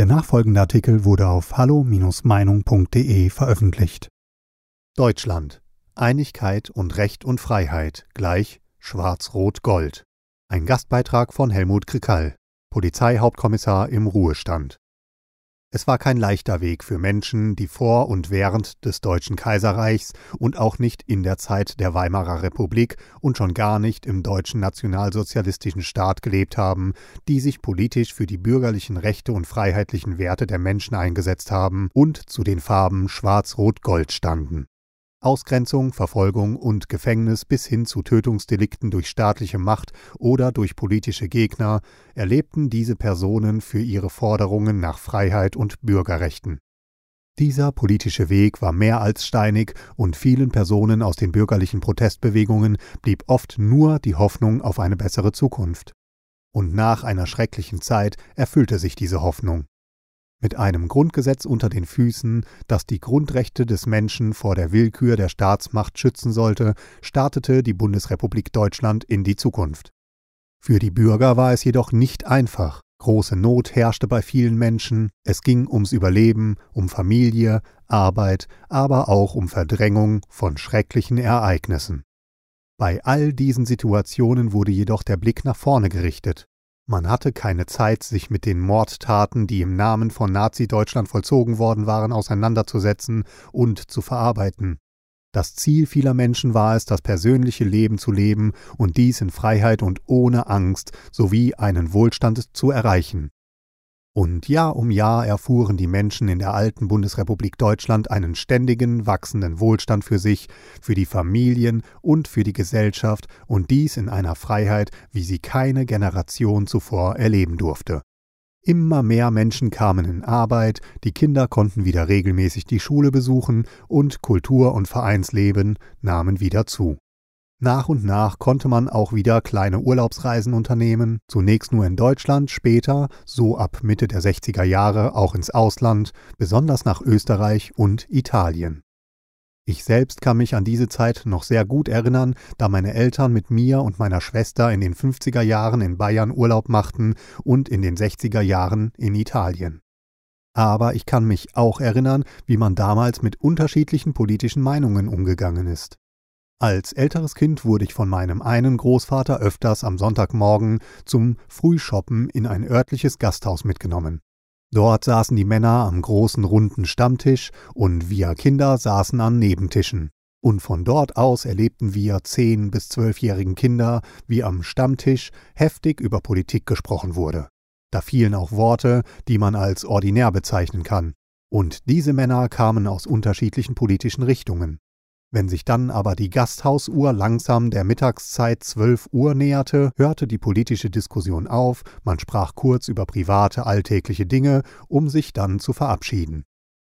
Der nachfolgende Artikel wurde auf hallo-meinung.de veröffentlicht. Deutschland. Einigkeit und Recht und Freiheit gleich Schwarz-Rot-Gold. Ein Gastbeitrag von Helmut Krikall, Polizeihauptkommissar im Ruhestand. Es war kein leichter Weg für Menschen, die vor und während des Deutschen Kaiserreichs und auch nicht in der Zeit der Weimarer Republik und schon gar nicht im deutschen nationalsozialistischen Staat gelebt haben, die sich politisch für die bürgerlichen Rechte und freiheitlichen Werte der Menschen eingesetzt haben und zu den Farben Schwarz-Rot-Gold standen. Ausgrenzung, Verfolgung und Gefängnis bis hin zu Tötungsdelikten durch staatliche Macht oder durch politische Gegner erlebten diese Personen für ihre Forderungen nach Freiheit und Bürgerrechten. Dieser politische Weg war mehr als steinig und vielen Personen aus den bürgerlichen Protestbewegungen blieb oft nur die Hoffnung auf eine bessere Zukunft. Und nach einer schrecklichen Zeit erfüllte sich diese Hoffnung mit einem Grundgesetz unter den Füßen, das die Grundrechte des Menschen vor der Willkür der Staatsmacht schützen sollte, startete die Bundesrepublik Deutschland in die Zukunft. Für die Bürger war es jedoch nicht einfach. Große Not herrschte bei vielen Menschen, es ging ums Überleben, um Familie, Arbeit, aber auch um Verdrängung von schrecklichen Ereignissen. Bei all diesen Situationen wurde jedoch der Blick nach vorne gerichtet. Man hatte keine Zeit, sich mit den Mordtaten, die im Namen von Nazi-Deutschland vollzogen worden waren, auseinanderzusetzen und zu verarbeiten. Das Ziel vieler Menschen war es, das persönliche Leben zu leben und dies in Freiheit und ohne Angst sowie einen Wohlstand zu erreichen. Und Jahr um Jahr erfuhren die Menschen in der alten Bundesrepublik Deutschland einen ständigen, wachsenden Wohlstand für sich, für die Familien und für die Gesellschaft, und dies in einer Freiheit, wie sie keine Generation zuvor erleben durfte. Immer mehr Menschen kamen in Arbeit, die Kinder konnten wieder regelmäßig die Schule besuchen und Kultur und Vereinsleben nahmen wieder zu. Nach und nach konnte man auch wieder kleine Urlaubsreisen unternehmen, zunächst nur in Deutschland, später, so ab Mitte der 60er Jahre, auch ins Ausland, besonders nach Österreich und Italien. Ich selbst kann mich an diese Zeit noch sehr gut erinnern, da meine Eltern mit mir und meiner Schwester in den 50er Jahren in Bayern Urlaub machten und in den 60er Jahren in Italien. Aber ich kann mich auch erinnern, wie man damals mit unterschiedlichen politischen Meinungen umgegangen ist. Als älteres Kind wurde ich von meinem einen Großvater öfters am Sonntagmorgen zum Frühshoppen in ein örtliches Gasthaus mitgenommen. Dort saßen die Männer am großen runden Stammtisch und wir Kinder saßen an Nebentischen. Und von dort aus erlebten wir zehn bis zwölfjährigen Kinder, wie am Stammtisch heftig über Politik gesprochen wurde. Da fielen auch Worte, die man als ordinär bezeichnen kann. Und diese Männer kamen aus unterschiedlichen politischen Richtungen. Wenn sich dann aber die Gasthausuhr langsam der Mittagszeit 12 Uhr näherte, hörte die politische Diskussion auf, man sprach kurz über private alltägliche Dinge, um sich dann zu verabschieden.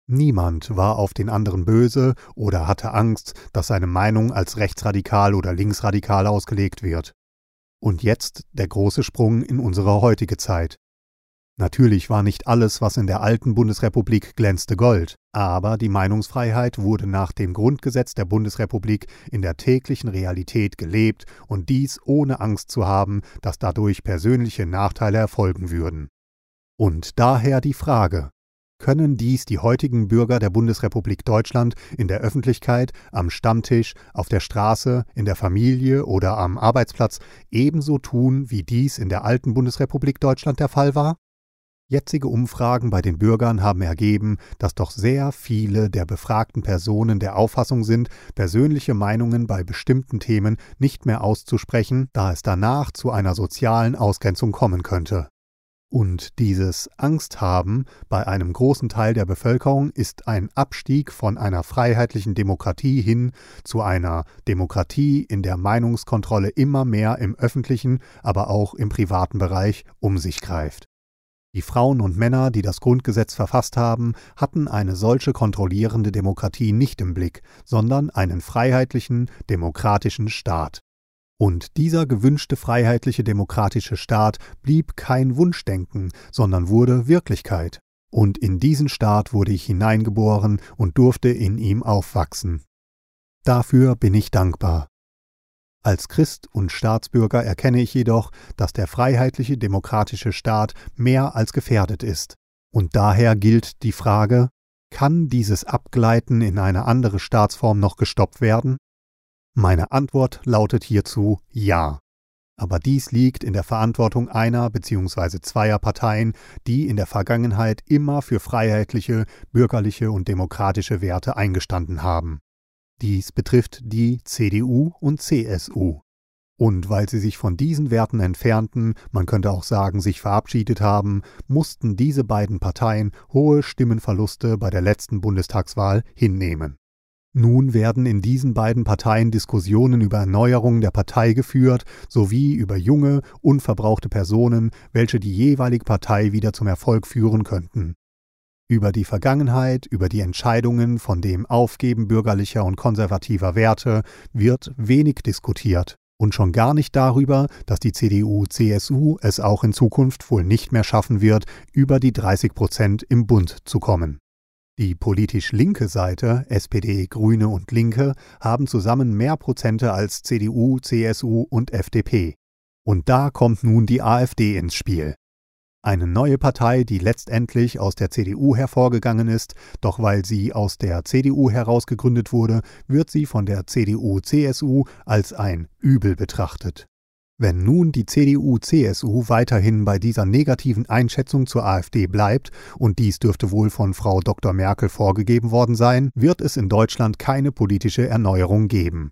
Niemand war auf den anderen böse oder hatte Angst, dass seine Meinung als rechtsradikal oder linksradikal ausgelegt wird. Und jetzt der große Sprung in unsere heutige Zeit. Natürlich war nicht alles, was in der alten Bundesrepublik glänzte, Gold, aber die Meinungsfreiheit wurde nach dem Grundgesetz der Bundesrepublik in der täglichen Realität gelebt und dies ohne Angst zu haben, dass dadurch persönliche Nachteile erfolgen würden. Und daher die Frage, können dies die heutigen Bürger der Bundesrepublik Deutschland in der Öffentlichkeit, am Stammtisch, auf der Straße, in der Familie oder am Arbeitsplatz ebenso tun, wie dies in der alten Bundesrepublik Deutschland der Fall war? Jetzige Umfragen bei den Bürgern haben ergeben, dass doch sehr viele der befragten Personen der Auffassung sind, persönliche Meinungen bei bestimmten Themen nicht mehr auszusprechen, da es danach zu einer sozialen Ausgrenzung kommen könnte. Und dieses Angsthaben bei einem großen Teil der Bevölkerung ist ein Abstieg von einer freiheitlichen Demokratie hin zu einer Demokratie, in der Meinungskontrolle immer mehr im öffentlichen, aber auch im privaten Bereich um sich greift. Die Frauen und Männer, die das Grundgesetz verfasst haben, hatten eine solche kontrollierende Demokratie nicht im Blick, sondern einen freiheitlichen, demokratischen Staat. Und dieser gewünschte freiheitliche demokratische Staat blieb kein Wunschdenken, sondern wurde Wirklichkeit. Und in diesen Staat wurde ich hineingeboren und durfte in ihm aufwachsen. Dafür bin ich dankbar. Als Christ und Staatsbürger erkenne ich jedoch, dass der freiheitliche demokratische Staat mehr als gefährdet ist. Und daher gilt die Frage, kann dieses Abgleiten in eine andere Staatsform noch gestoppt werden? Meine Antwort lautet hierzu ja. Aber dies liegt in der Verantwortung einer bzw. zweier Parteien, die in der Vergangenheit immer für freiheitliche, bürgerliche und demokratische Werte eingestanden haben. Dies betrifft die CDU und CSU. Und weil sie sich von diesen Werten entfernten, man könnte auch sagen, sich verabschiedet haben, mussten diese beiden Parteien hohe Stimmenverluste bei der letzten Bundestagswahl hinnehmen. Nun werden in diesen beiden Parteien Diskussionen über Erneuerung der Partei geführt, sowie über junge, unverbrauchte Personen, welche die jeweilige Partei wieder zum Erfolg führen könnten. Über die Vergangenheit, über die Entscheidungen von dem Aufgeben bürgerlicher und konservativer Werte wird wenig diskutiert und schon gar nicht darüber, dass die CDU-CSU es auch in Zukunft wohl nicht mehr schaffen wird, über die 30 Prozent im Bund zu kommen. Die politisch linke Seite, SPD, Grüne und Linke, haben zusammen mehr Prozente als CDU, CSU und FDP. Und da kommt nun die AfD ins Spiel. Eine neue Partei, die letztendlich aus der CDU hervorgegangen ist, doch weil sie aus der CDU heraus gegründet wurde, wird sie von der CDU-CSU als ein Übel betrachtet. Wenn nun die CDU-CSU weiterhin bei dieser negativen Einschätzung zur AfD bleibt, und dies dürfte wohl von Frau Dr. Merkel vorgegeben worden sein, wird es in Deutschland keine politische Erneuerung geben.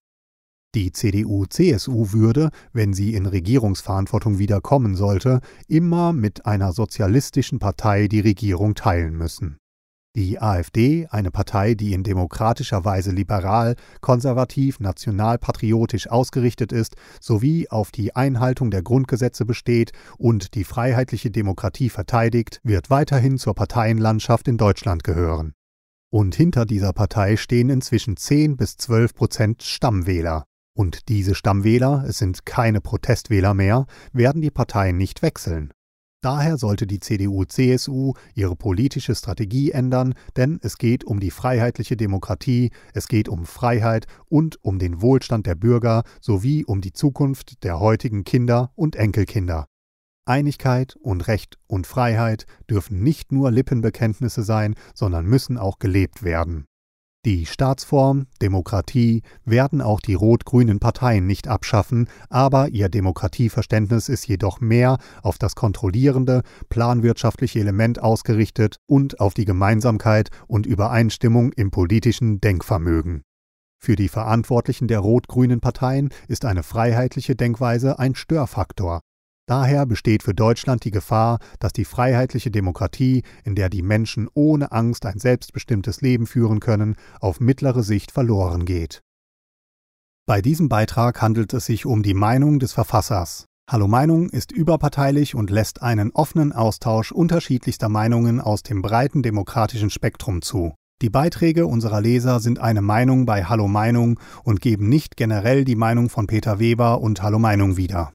Die CDU-CSU würde, wenn sie in Regierungsverantwortung wiederkommen sollte, immer mit einer sozialistischen Partei die Regierung teilen müssen. Die AfD, eine Partei, die in demokratischer Weise liberal, konservativ, nationalpatriotisch ausgerichtet ist, sowie auf die Einhaltung der Grundgesetze besteht und die freiheitliche Demokratie verteidigt, wird weiterhin zur Parteienlandschaft in Deutschland gehören. Und hinter dieser Partei stehen inzwischen 10 bis 12 Prozent Stammwähler. Und diese Stammwähler, es sind keine Protestwähler mehr, werden die Partei nicht wechseln. Daher sollte die CDU-CSU ihre politische Strategie ändern, denn es geht um die freiheitliche Demokratie, es geht um Freiheit und um den Wohlstand der Bürger sowie um die Zukunft der heutigen Kinder und Enkelkinder. Einigkeit und Recht und Freiheit dürfen nicht nur Lippenbekenntnisse sein, sondern müssen auch gelebt werden. Die Staatsform, Demokratie werden auch die rot-grünen Parteien nicht abschaffen, aber ihr Demokratieverständnis ist jedoch mehr auf das kontrollierende, planwirtschaftliche Element ausgerichtet und auf die Gemeinsamkeit und Übereinstimmung im politischen Denkvermögen. Für die Verantwortlichen der rot-grünen Parteien ist eine freiheitliche Denkweise ein Störfaktor, Daher besteht für Deutschland die Gefahr, dass die freiheitliche Demokratie, in der die Menschen ohne Angst ein selbstbestimmtes Leben führen können, auf mittlere Sicht verloren geht. Bei diesem Beitrag handelt es sich um die Meinung des Verfassers. Hallo Meinung ist überparteilich und lässt einen offenen Austausch unterschiedlichster Meinungen aus dem breiten demokratischen Spektrum zu. Die Beiträge unserer Leser sind eine Meinung bei Hallo Meinung und geben nicht generell die Meinung von Peter Weber und Hallo Meinung wieder.